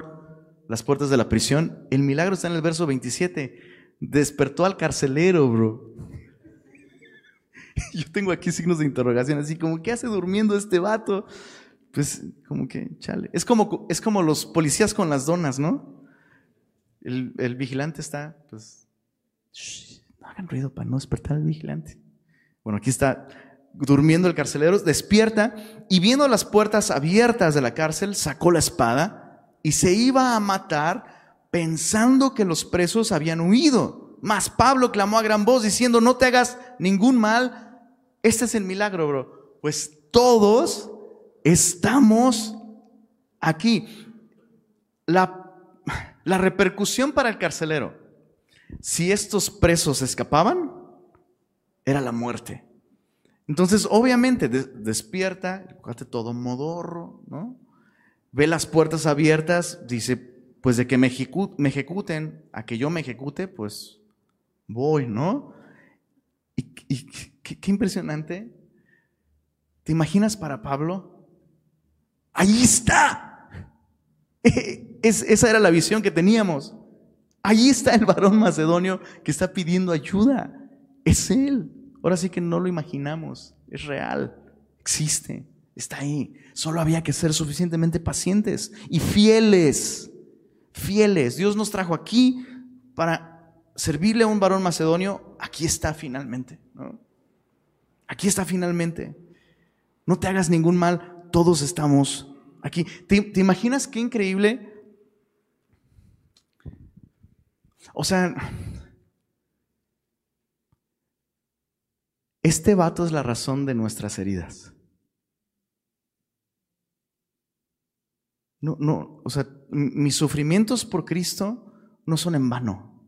las puertas de la prisión. El milagro está en el verso 27. Despertó al carcelero, bro. Yo tengo aquí signos de interrogación, así como, ¿qué hace durmiendo este vato? Pues como que, chale. Es como, es como los policías con las donas, ¿no? El, vigilante está, pues, no hagan ruido para no despertar al vigilante. Bueno, aquí está durmiendo el carcelero, despierta y viendo las puertas abiertas de la cárcel, sacó la espada y se iba a matar pensando que los presos habían huido. Mas Pablo clamó a gran voz diciendo, no te hagas ningún mal. Este es el milagro, bro. Pues todos estamos aquí. La la repercusión para el carcelero, si estos presos escapaban, era la muerte. Entonces, obviamente, despierta, el todo modorro, ¿no? Ve las puertas abiertas, dice, pues de que me, ejecuten, a que yo me ejecute, pues voy, ¿no? Y, qué impresionante. ¿Te imaginas para Pablo Ahí está. esa era la visión que teníamos. Ahí está el varón macedonio que está pidiendo ayuda. Es él. Ahora sí que no lo imaginamos. Es real. Existe. Está ahí. Solo había que ser suficientemente pacientes y fieles. Fieles. Dios nos trajo aquí para servirle a un varón macedonio. Aquí está finalmente. Aquí está finalmente. No te hagas ningún mal. Todos estamos aquí. ¿Te, imaginas qué increíble? O sea, este vato es la razón de nuestras heridas. No, no, o sea, mis sufrimientos por Cristo no son en vano.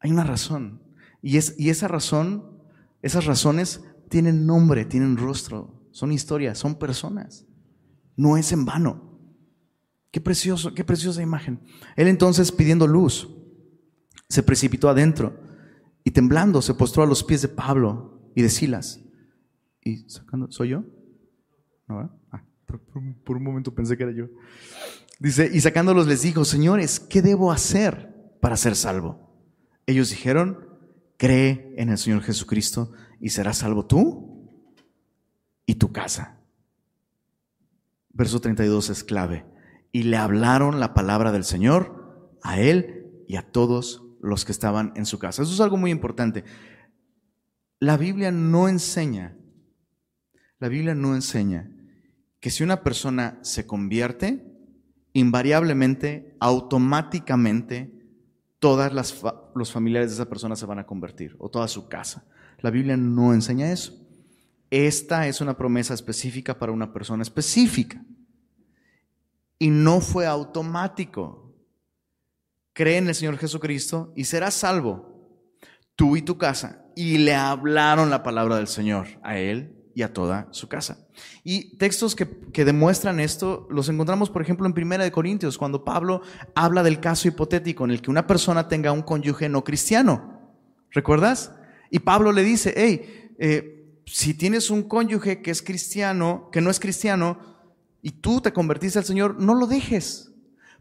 Hay una razón. Y, es, y esa razón, esas razones tienen nombre, tienen rostro, son historias, son personas. No es en vano. Qué precioso, qué preciosa imagen. Él entonces pidiendo luz, se precipitó adentro y temblando se postró a los pies de Pablo y de Silas. Y sacando, ¿soy yo? ¿No, ah, por, un momento pensé que era yo. Dice, y sacándolos les dijo, señores, ¿qué debo hacer para ser salvo? Ellos dijeron, cree en el Señor Jesucristo y serás salvo tú y tu casa. Verso 32 es clave. Y le hablaron la palabra del Señor a él y a todos los que estaban en su casa. Eso es algo muy importante. La Biblia no enseña, la Biblia no enseña que si una persona se convierte, invariablemente, automáticamente, todas las los familiares de esa persona se van a convertir, o toda su casa. La Biblia no enseña eso. Esta es una promesa específica para una persona específica. Y no fue automático. Cree en el Señor Jesucristo y serás salvo, tú y tu casa. Y le hablaron la palabra del Señor a él y a toda su casa. Y textos que, demuestran esto los encontramos, por ejemplo, en Primera de Corintios, cuando Pablo habla del caso hipotético en el que una persona tenga un cónyuge no cristiano. ¿Recuerdas? Y Pablo le dice, hey, eh, si tienes un cónyuge que es cristiano, que no es cristiano, y tú te convertiste al Señor, no lo dejes.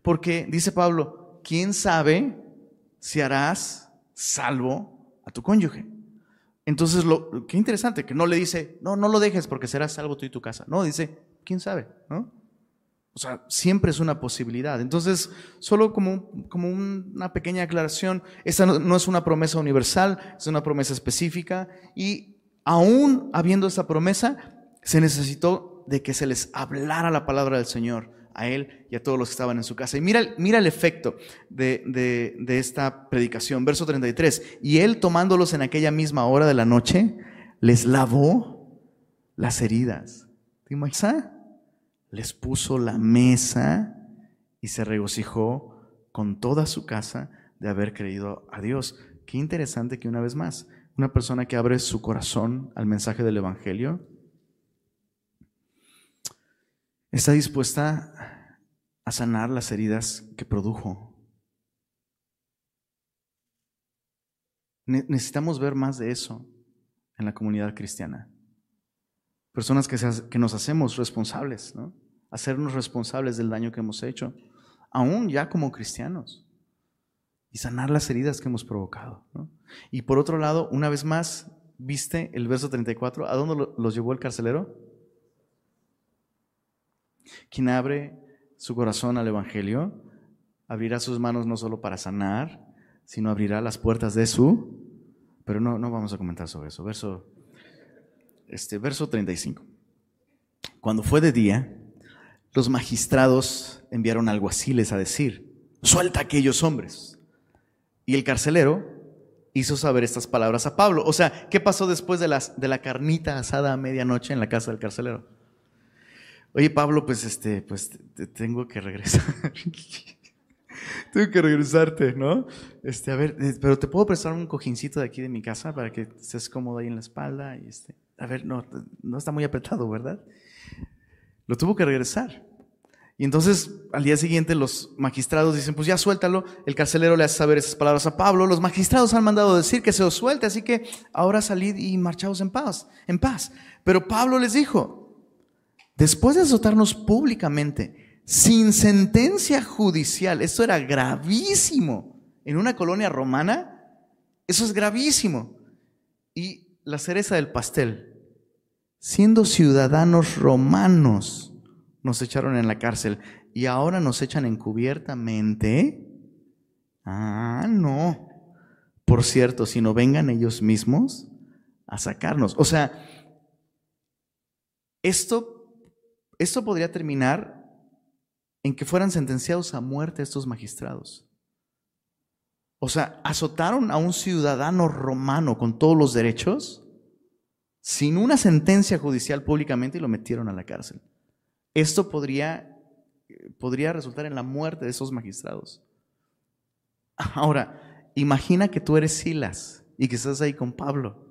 Porque, dice Pablo, ¿quién sabe si harás salvo a tu cónyuge? Entonces, lo, qué interesante, que no le dice, no, no lo dejes porque serás salvo tú y tu casa. No, dice, ¿quién sabe? ¿No? O sea, siempre es una posibilidad. Entonces, solo como, como una pequeña aclaración, esta no, es una promesa universal, es una promesa específica y aún habiendo esta promesa, se necesitó de que se les hablara la palabra del Señor a él y a todos los que estaban en su casa. Y mira, mira el efecto de, de, de esta predicación. Verso 33. Y él tomándolos en aquella misma hora de la noche, les lavó las heridas. ¿Te imaginas? les puso la mesa y se regocijó con toda su casa de haber creído a Dios. Qué interesante que una vez más, una persona que abre su corazón al mensaje del Evangelio, está dispuesta a sanar las heridas que produjo. Necesitamos ver más de eso en la comunidad cristiana. Personas que, nos hacemos responsables, ¿no? hacernos responsables del daño que hemos hecho, aún ya como cristianos, y sanar las heridas que hemos provocado. Y por otro lado, una vez más, ¿viste el verso 34? ¿A dónde los llevó el carcelero? Quien abre su corazón al Evangelio, abrirá sus manos no solo para sanar, sino abrirá las puertas de su... Pero no, no vamos a comentar sobre eso. Verso, este, verso 35. Cuando fue de día, los magistrados enviaron alguaciles a decir, suelta a aquellos hombres. Y el carcelero hizo saber estas palabras a Pablo. O sea, ¿qué pasó después de, las, de la carnita asada a medianoche en la casa del carcelero? Oye, Pablo, pues este, pues te tengo que regresar. tengo que regresarte, ¿no? Este, a ver, eh, pero te puedo prestar un cojincito de aquí de mi casa para que estés cómodo ahí en la espalda y este, a ver, no, no está muy apretado, ¿verdad? Lo tuvo que regresar. Y entonces al día siguiente los magistrados dicen, pues ya suéltalo. El carcelero le hace saber esas palabras a Pablo. Los magistrados han mandado decir que se os suelte, así que ahora salid y marchaos en paz, en paz. Pero Pablo les dijo, después de azotarnos públicamente, sin sentencia judicial, esto era gravísimo en una colonia romana, eso es gravísimo. Y la cereza del pastel, siendo ciudadanos romanos, nos echaron en la cárcel y ahora nos echan encubiertamente. Ah, no. Por cierto, si no vengan ellos mismos a sacarnos. O sea, esto, esto podría terminar en que fueran sentenciados a muerte estos magistrados. O sea, azotaron a un ciudadano romano con todos los derechos sin una sentencia judicial públicamente y lo metieron a la cárcel. Esto podría, podría resultar en la muerte de esos magistrados. Ahora, imagina que tú eres Silas y que estás ahí con Pablo.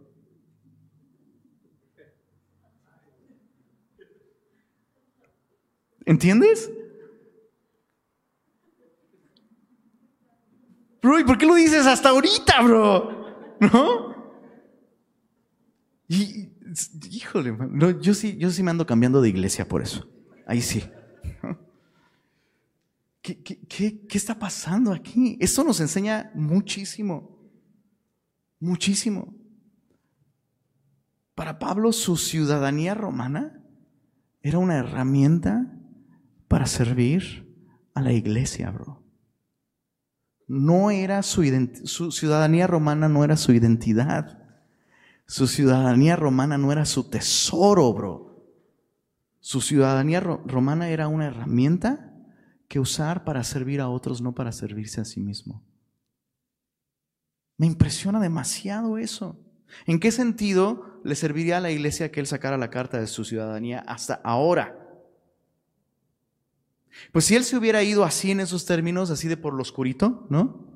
¿Entiendes? Bro, ¿y por qué lo dices hasta ahorita, bro? ¿No? Y, híjole, yo, sí, yo sí me ando cambiando de iglesia por eso. Ahí sí. ¿Qué, qué, está pasando aquí? Esto nos enseña muchísimo, muchísimo. Para Pablo su ciudadanía romana era una herramienta servir a la iglesia, bro. No era su, su ciudadanía romana, no era su identidad. Su ciudadanía romana no era su tesoro, bro. Su ciudadanía romana era una herramienta que usar para servir a otros, no para servirse a sí mismo. Me impresiona demasiado eso. ¿En qué sentido le serviría a la iglesia que él sacara la carta de su ciudadanía hasta ahora? Pues si él se hubiera ido así en esos términos, así de por lo oscurito, ¿no?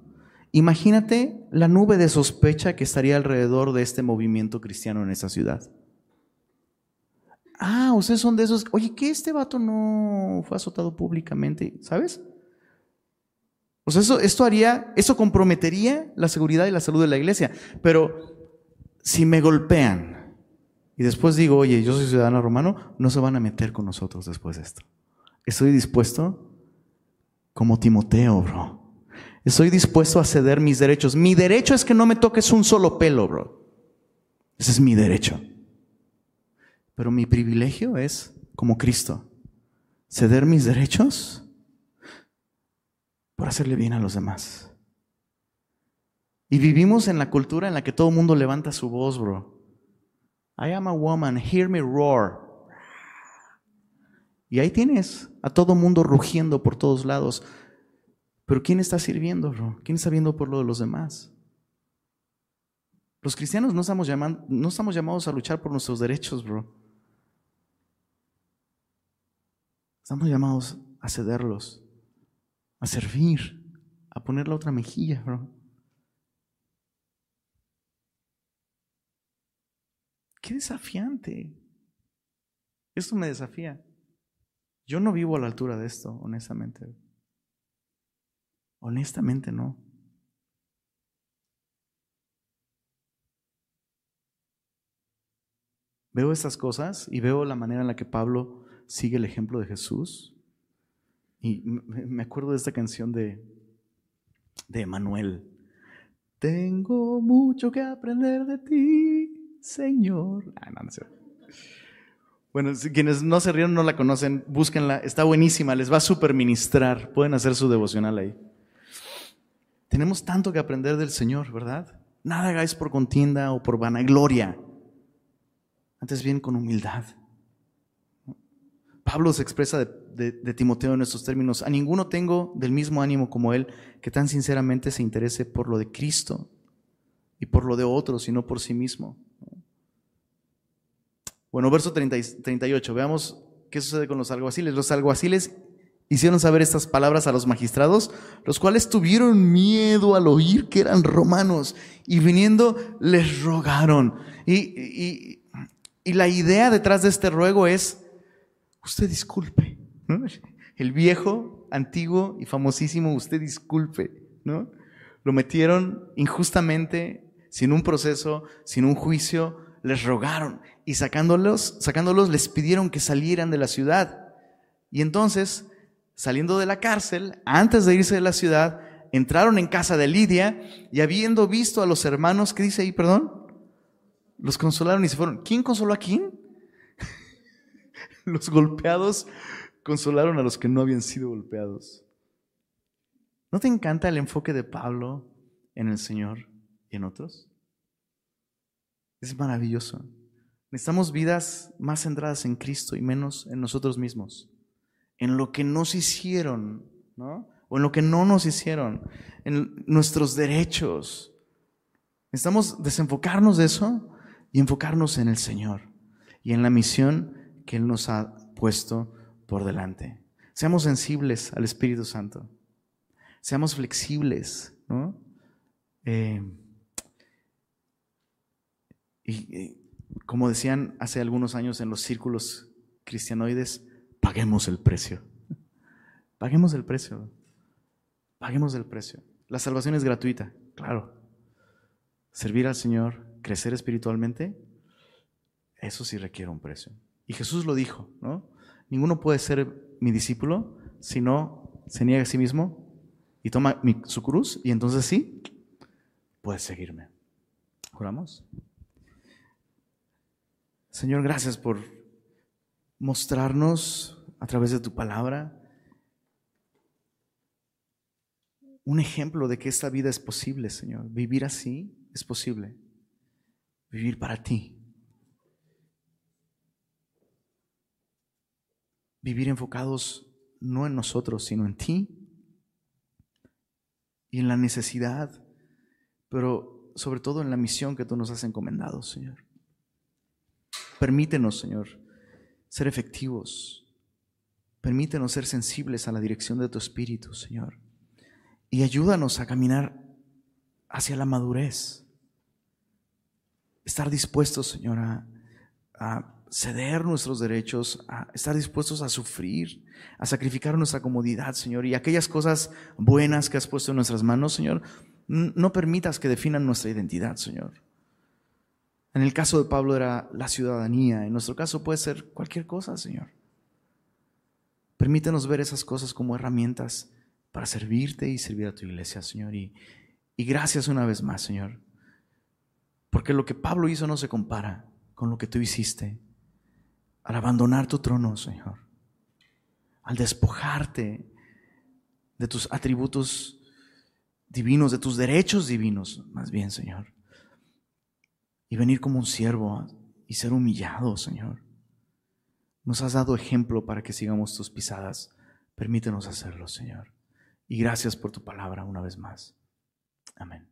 Imagínate la nube de sospecha que estaría alrededor de este movimiento cristiano en esa ciudad. Ah, ustedes son de esos. Oye, ¿qué este vato no fue azotado públicamente? ¿Sabes? O sea, eso, esto haría, eso comprometería la seguridad y la salud de la iglesia. Pero si me golpean y después digo, oye, yo soy ciudadano romano, no se van a meter con nosotros después de esto. Estoy dispuesto como Timoteo, bro. Estoy dispuesto a ceder mis derechos. Mi derecho es que no me toques un solo pelo, bro. Ese es mi derecho. Pero mi privilegio es, como Cristo, ceder mis derechos por hacerle bien a los demás. Y vivimos en la cultura en la que todo el mundo levanta su voz, bro. I am a woman, hear me roar. Y ahí tienes a todo mundo rugiendo por todos lados. Pero ¿quién está sirviendo, bro? ¿Quién está viendo por lo de los demás? Los cristianos no estamos, llamando, no estamos llamados a luchar por nuestros derechos, bro. Estamos llamados a cederlos, a servir, a poner la otra mejilla, bro. Qué desafiante. Esto me desafía. Yo no vivo a la altura de esto, honestamente. Honestamente no. Veo estas cosas y veo la manera en la que Pablo sigue el ejemplo de Jesús. Y me acuerdo de esta canción de, de Emanuel. Tengo mucho que aprender de ti, Señor. Ah, no, no. Bueno, quienes no se rieron, no la conocen, búsquenla, está buenísima, les va a super ministrar, pueden hacer su devocional ahí. Tenemos tanto que aprender del Señor, ¿verdad? Nada hagáis por contienda o por vanagloria, antes bien con humildad. Pablo se expresa de, de, Timoteo en estos términos, a ninguno tengo del mismo ánimo como él, que tan sinceramente se interese por lo de Cristo y por lo de otros y no por sí mismo. Bueno, verso 38, veamos qué sucede con los alguaciles. Los alguaciles hicieron saber estas palabras a los magistrados, los cuales tuvieron miedo al oír que eran romanos y viniendo les rogaron. Y, la idea detrás de este ruego es, usted disculpe, El viejo, antiguo y famosísimo, usted disculpe, ¿no? Lo metieron injustamente, sin un proceso, sin un juicio, les rogaron y sacándolos, sacándolos les pidieron que salieran de la ciudad. Y entonces, saliendo de la cárcel, antes de irse de la ciudad, entraron en casa de Lidia y habiendo visto a los hermanos, ¿qué dice ahí, perdón? Los consolaron y se fueron. ¿Quién consoló a quién? los golpeados consolaron a los que no habían sido golpeados. ¿No te encanta el enfoque de Pablo en el Señor y en otros? Es maravilloso. Necesitamos vidas más centradas en Cristo y menos en nosotros mismos, en lo que nos hicieron, ¿no? o en lo que no nos hicieron, en nuestros derechos. Necesitamos desenfocarnos de eso y enfocarnos en el Señor y en la misión que Él nos ha puesto por delante. Seamos sensibles al Espíritu Santo. Seamos flexibles, ¿no? Eh, y como decían hace algunos años en los círculos cristianoides, paguemos el precio. Paguemos el precio. Paguemos el precio. La salvación es gratuita, claro. Servir al Señor, crecer espiritualmente, eso sí requiere un precio. Y Jesús lo dijo, ¿no? Ninguno puede ser mi discípulo si no se niega a sí mismo y toma su cruz y entonces sí, puede seguirme. ¿Juramos? Señor, gracias por mostrarnos a través de tu palabra un ejemplo de que esta vida es posible, Señor. Vivir así es posible. Vivir para ti. Vivir enfocados no en nosotros, sino en ti y en la necesidad, pero sobre todo en la misión que tú nos has encomendado, Señor. Permítenos, Señor, ser efectivos. Permítenos ser sensibles a la dirección de tu Espíritu, Señor y ayúdanos a caminar hacia la madurez. Estar dispuestos, Señor, a, ceder nuestros derechos, a estar dispuestos a sufrir, a sacrificar nuestra comodidad, Señor, y aquellas cosas buenas que has puesto en nuestras manos, Señor, no permitas que definan nuestra identidad, Señor. En el caso de Pablo era la ciudadanía, en nuestro caso puede ser cualquier cosa, Señor. Permítenos ver esas cosas como herramientas para servirte y servir a tu iglesia, Señor. Y, y gracias una vez más, Señor. Porque lo que Pablo hizo no se compara con lo que tú hiciste al abandonar tu trono, Señor. Al despojarte de tus atributos divinos, de tus derechos divinos, más bien, Señor. Y venir como un siervo y ser humillado, Señor. Nos has dado ejemplo para que sigamos tus pisadas. Permítenos hacerlo, Señor. Y gracias por tu palabra una vez más. Amén.